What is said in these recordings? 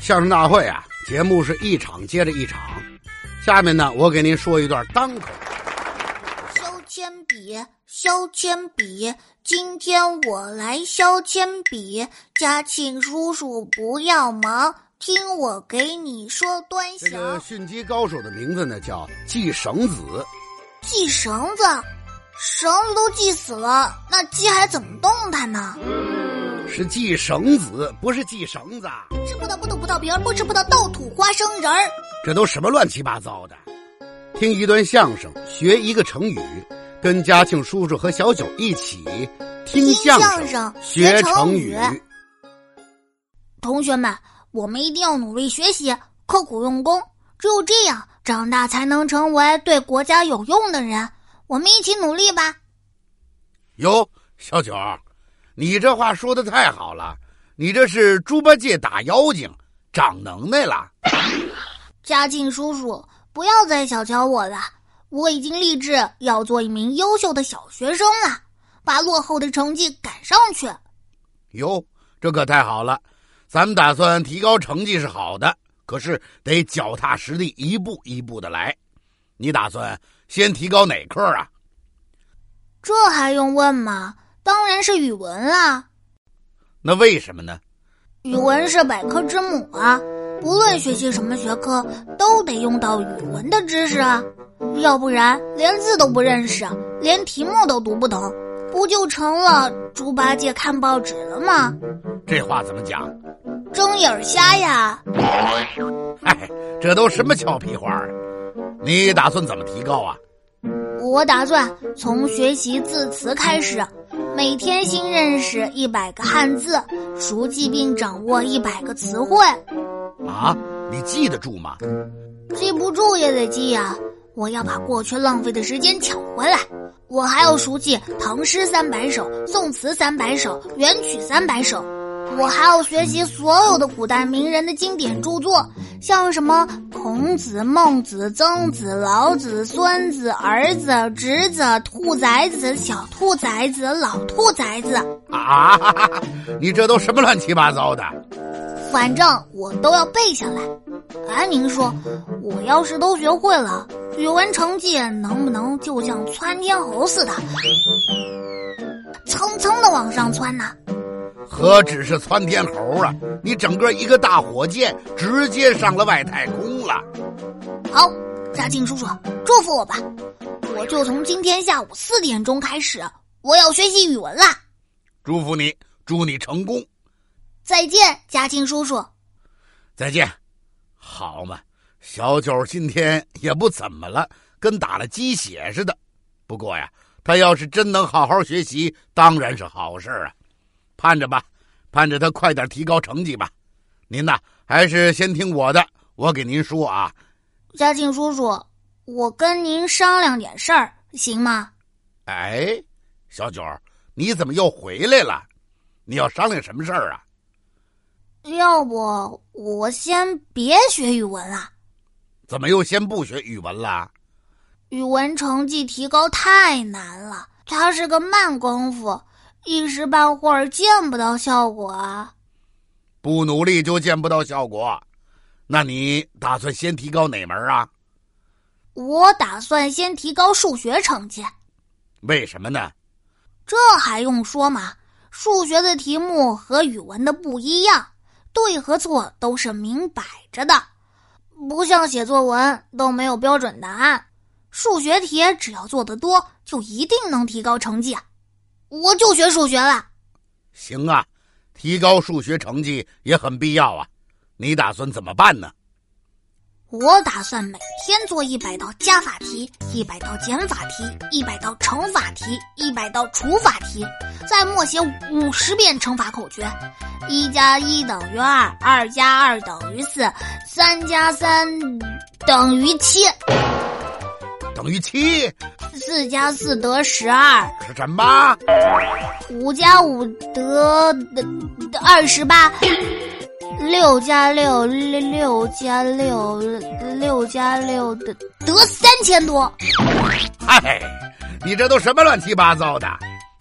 相声大会啊，节目是一场接着一场。下面呢，我给您说一段单口。削铅笔，削铅笔，今天我来削铅笔。嘉庆叔叔不要忙，听我给你说端这个详。驯鸡高手的名字呢叫系绳子，系绳子，绳子都系死了，那鸡还怎么动弹呢？是系绳子，不是系绳子。吃葡萄不吐葡萄皮儿，不吃葡萄倒吐花生仁儿。这都什么乱七八糟的？听一段相声，学一个成语，跟嘉庆叔叔和小九一起听相相声学学成语语。同学们，我们一定要努力学习，刻苦用功，只有这样，长大才能成为对国家有用的人。我们一起努力吧！哟，小九，你这话说的太好了，你这是猪八戒打妖精，长能耐了。嘉靖叔叔，不要再小瞧我了，我已经立志要做一名优秀的小学生了，把落后的成绩赶上去。哟，这可太好了！咱们打算提高成绩是好的，可是得脚踏实地，一步一步的来。你打算先提高哪科啊？这还用问吗？当然是语文啦。那为什么呢？语文是百科之母啊，不论学习什么学科，都得用到语文的知识啊，要不然连字都不认识，连题目都读不懂，不就成了猪八戒看报纸了吗？这话怎么讲？睁眼瞎呀！嗨，这都什么俏皮话啊！你打算怎么提高啊？我打算从学习字词开始，每天新认识一百个汉字，熟记并掌握一百个词汇。啊，你记得住吗？记不住也得记呀、我要把过去浪费的时间抢回来。我还要熟记唐诗三百首、宋词三百首、元曲三百首。我还要学习所有的古代名人的经典著作，像什么孔子、孟子、曾子、老子、孙子、儿子、侄子、兔崽子、小兔崽子、老兔崽子，啊，你这都什么乱七八糟的？反正我都要背下来。哎，您说，我要是都学会了，语文成绩能不能就像窜天猴似的，蹭蹭的往上窜呢？何止是窜天猴啊！你整个一个大火箭，直接上了外太空了。好，嘉庆叔叔，祝福我吧！我就从今天下午四点钟开始，我要学习语文啦！祝福你，祝你成功。再见，嘉庆叔叔。再见。好嘛，小九今天也不怎么了，跟打了鸡血似的。不过呀，他要是真能好好学习，当然是好事啊。盼着吧，盼着他快点提高成绩吧。您呐，还是先听我的，我给您说啊。嘉庆叔叔，我跟您商量点事儿，行吗？哎，小九，你怎么又回来了？你要商量什么事儿啊？要不我先别学语文了。怎么又先不学语文了？语文成绩提高太难了，它是个慢功夫，一时半会儿见不到效果啊。不努力就见不到效果。那你打算先提高哪门啊？我打算先提高数学成绩，为什么呢？这还用说吗？数学的题目和语文的不一样，对和错都是明摆着的，不像写作文都没有标准答案。数学题只要做得多，就一定能提高成绩。我就学数学了。行啊，提高数学成绩也很必要啊。你打算怎么办呢？我打算每天做一百道加法题，一百道减法题，一百道乘法题，一百道除法题，再默写五十遍乘法口诀：一加一等于二，二加二等于四，三加三等于七，等于七四加四得十二，是什么？五加五得得二十八。六加六，六六加六，六加六得得三千多。嗨，你这都什么乱七八糟的？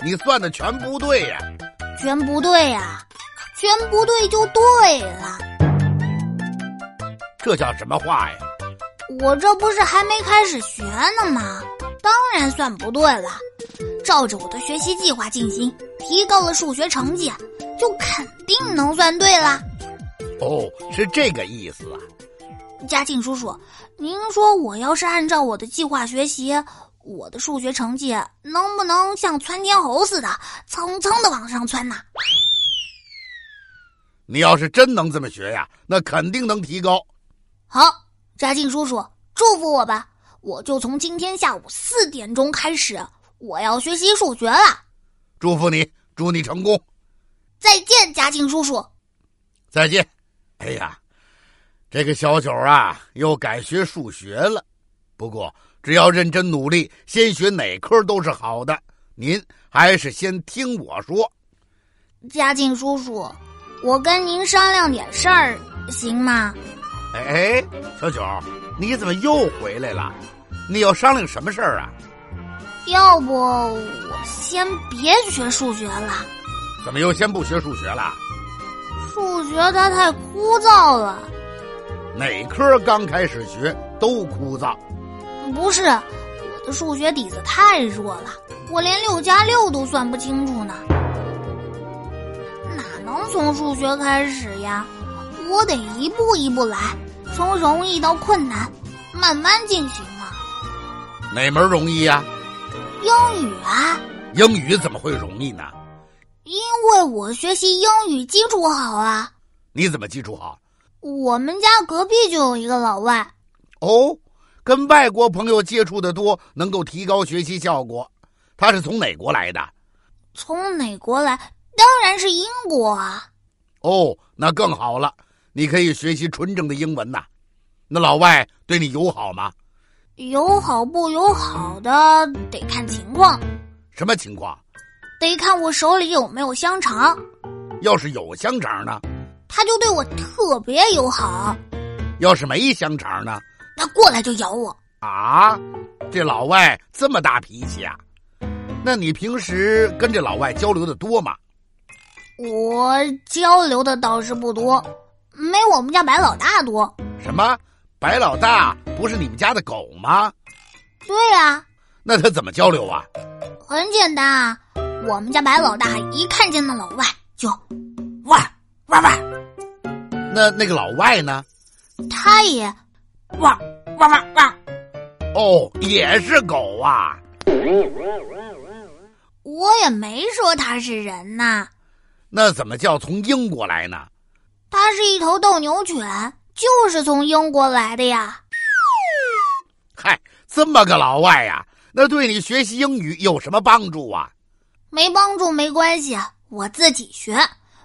你算的全不对呀、全不对呀、全不对就对了。这叫什么话呀？我这不是还没开始学呢吗？当然算不对了。照着我的学习计划进行，提高了数学成绩，就肯定能算对啦。哦，是这个意思啊。嘉庆叔叔，您说我要是按照我的计划学习，我的数学成绩能不能像窜天猴似的蹭蹭的往上窜呢？你要是真能这么学呀，那肯定能提高。好，嘉靖叔叔，祝福我吧！我就从今天下午四点钟开始，我要学习数学了。祝福你，祝你成功。再见，嘉靖叔叔。再见。哎呀，这个小九啊，又改学数学了。不过，只要认真努力，先学哪科都是好的。您还是先听我说。嘉靖叔叔。我跟您商量点事儿，行吗？哎，小九，你怎么又回来了？你要商量什么事儿啊？要不我先别学数学了？怎么又先不学数学了？数学它太枯燥了。哪科刚开始学都枯燥？不是，我的数学底子太弱了，我连六加六都算不清楚呢。哪能从数学开始呀？我得一步一步来，从容易到困难，慢慢进行嘛。哪门容易呀？英语啊。英语怎么会容易呢？因为我学习英语基础好啊。你怎么基础好？我们家隔壁就有一个老外。哦，跟外国朋友接触的多，能够提高学习效果。他是从哪国来的？从哪国来？当然是英国啊！哦，那更好了，你可以学习纯正的英文呐。那老外对你友好吗？友好不友好的得看情况。什么情况？得看我手里有没有香肠。要是有香肠呢？他就对我特别友好。要是没香肠呢？他过来就咬我。啊，这老外这么大脾气啊？那你平时跟这老外交流的多吗？我交流的倒是不多，没我们家白老大多。什么？白老大不是你们家的狗吗？对呀。那他怎么交流啊？很简单啊，我们家白老大一看见那老外就，汪汪汪。那那个老外呢？他也，汪汪汪汪。哦，也是狗啊。我也没说他是人呐。那怎么叫从英国来呢？它是一头斗牛犬，就是从英国来的呀。嗨，这么个老外呀，那对你学习英语有什么帮助啊？没帮助没关系，我自己学。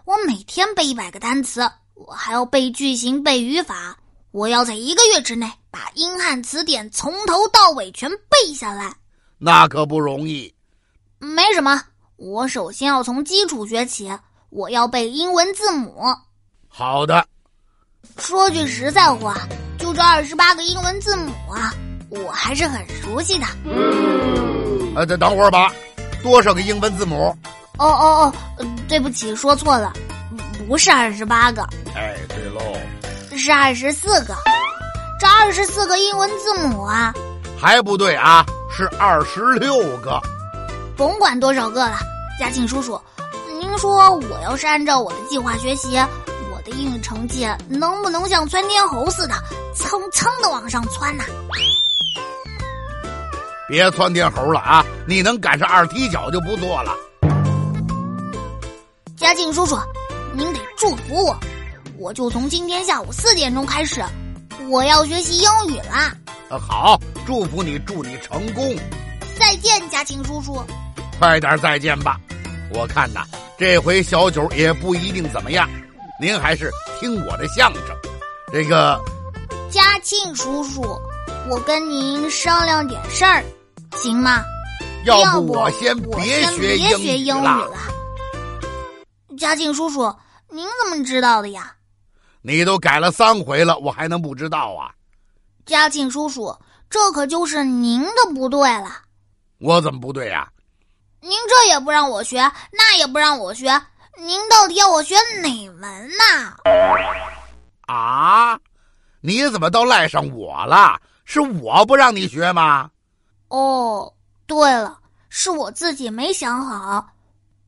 我每天背一百个单词，我还要背句型、背语法。我要在一个月之内把英汉词典从头到尾全背下来。那可不容易。没什么，我首先要从基础学起。我要背英文字母。好的。说句实在话，就这二十八个英文字母啊，我还是很熟悉的。嗯呃，再等会儿吧。多少个英文字母？哦哦哦，对不起，说错了，不是二十八个。哎，对喽，是二十四个。这二十四个英文字母啊，还不对啊，是二十六个。甭管多少个了，嘉庆叔叔。您说我要是按照我的计划学习，我的英语成绩能不能像窜天猴似的蹭蹭的往上窜呢？别窜天猴了啊！你能赶上二踢脚就不错了。嘉靖叔叔，您得祝福我，我就从今天下午四点钟开始，我要学习英语啦。呃，好，祝福你，祝你成功。再见，嘉庆叔叔。快点再见吧，我看呐。这回小九也不一定怎么样，您还是听我的相声。这个，嘉庆叔叔，我跟您商量点事儿，行吗？要不我先别学英语了。嘉庆叔叔，您怎么知道的呀？你都改了三回了，我还能不知道啊？嘉庆叔叔，这可就是您的不对了。我怎么不对呀？您这也不让我学，那也不让我学，您到底要我学哪门呐？啊，你怎么都赖上我了？是我不让你学吗？哦，对了，是我自己没想好，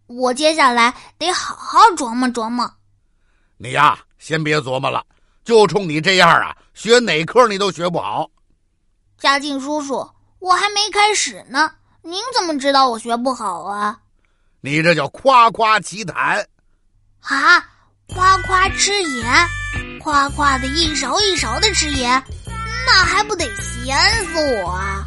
我接下来得好好琢磨琢磨。你呀，先别琢磨了，就冲你这样啊，学哪科你都学不好。嘉靖叔叔，我还没开始呢，您怎么知道我学不好啊？你这叫夸夸其谈。啊，夸夸吃盐，夸夸的一勺一勺的吃盐，那还不得咸死我啊！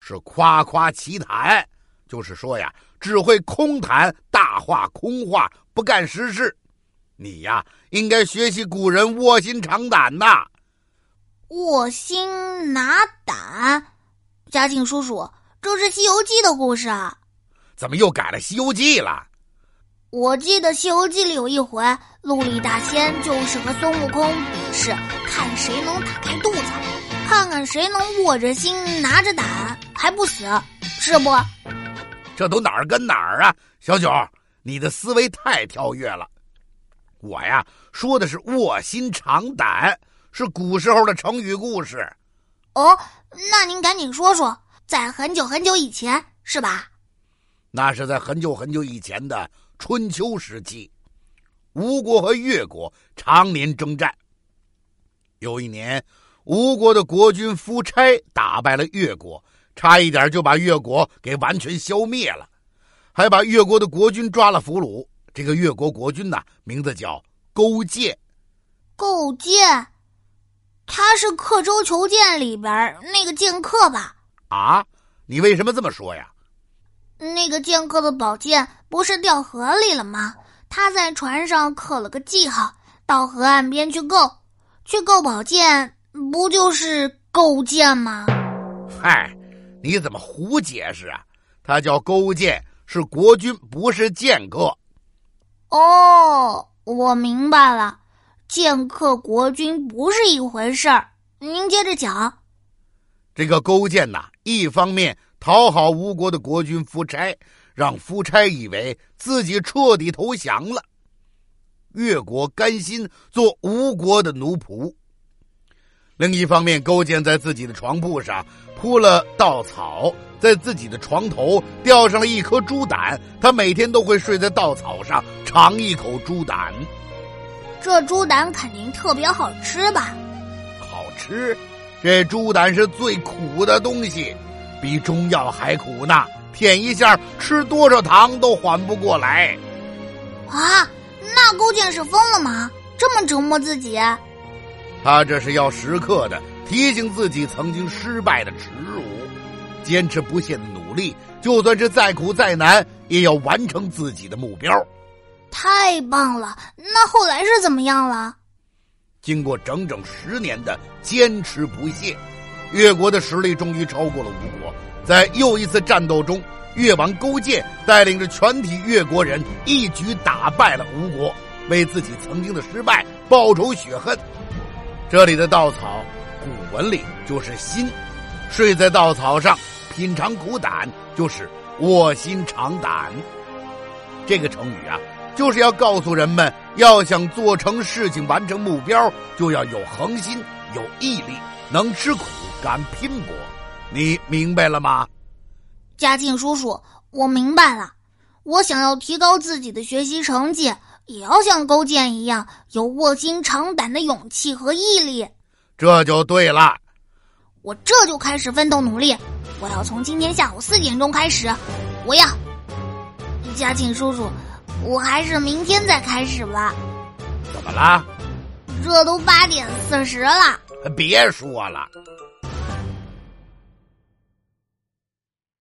是夸夸其谈，就是说呀，只会空谈大话空话，不干实事。你呀，应该学习古人卧薪尝胆呐。卧薪拿胆，嘉靖叔叔，这是《西游记》的故事啊？怎么又改了《西游记》了？我记得《西游记》里有一回，陆力大仙就是和孙悟空比试，看谁能打开肚子，看看谁能握着心拿着胆还不死，是不？这都哪儿跟哪儿啊？小九，你的思维太跳跃了。我呀，说的是卧薪尝胆。是古时候的成语故事，哦，那您赶紧说说，在很久很久以前是吧？那是在很久很久以前的春秋时期，吴国和越国常年征战。有一年，吴国的国君夫差打败了越国，差一点就把越国给完全消灭了，还把越国的国君抓了俘虏。这个越国国君呐，名字叫勾践。勾践。他是刻舟求剑里边那个剑客吧？啊，你为什么这么说呀？那个剑客的宝剑不是掉河里了吗？他在船上刻了个记号，到河岸边去够，去够宝剑，不就是勾践吗？嗨，你怎么胡解释啊？他叫勾践，是国君，不是剑客。哦，我明白了。剑客国君不是一回事儿，您接着讲。这个勾践呐，一方面讨好吴国的国君夫差，让夫差以为自己彻底投降了，越国甘心做吴国的奴仆；另一方面，勾践在自己的床铺上铺了稻草，在自己的床头吊上了一颗猪胆，他每天都会睡在稻草上尝一口猪胆。这猪胆肯定特别好吃吧？好吃，这猪胆是最苦的东西，比中药还苦呢。舔一下，吃多少糖都缓不过来。啊，那勾践是疯了吗？这么折磨自己？他这是要时刻的提醒自己曾经失败的耻辱，坚持不懈的努力，就算是再苦再难，也要完成自己的目标。太棒了！那后来是怎么样了？经过整整十年的坚持不懈，越国的实力终于超过了吴国。在又一次战斗中，越王勾践带领着全体越国人一举打败了吴国，为自己曾经的失败报仇雪恨。这里的稻草，古文里就是心，睡在稻草上品尝苦胆，就是卧薪尝胆。这个成语啊。就是要告诉人们，要想做成事情、完成目标，就要有恒心、有毅力，能吃苦、敢拼搏。你明白了吗？嘉靖叔叔，我明白了。我想要提高自己的学习成绩，也要像勾践一样，有卧薪尝胆的勇气和毅力。这就对了。我这就开始奋斗努力。我要从今天下午四点钟开始。我要，嘉庆叔叔。我还是明天再开始吧。怎么啦？这都八点四十了。别说了。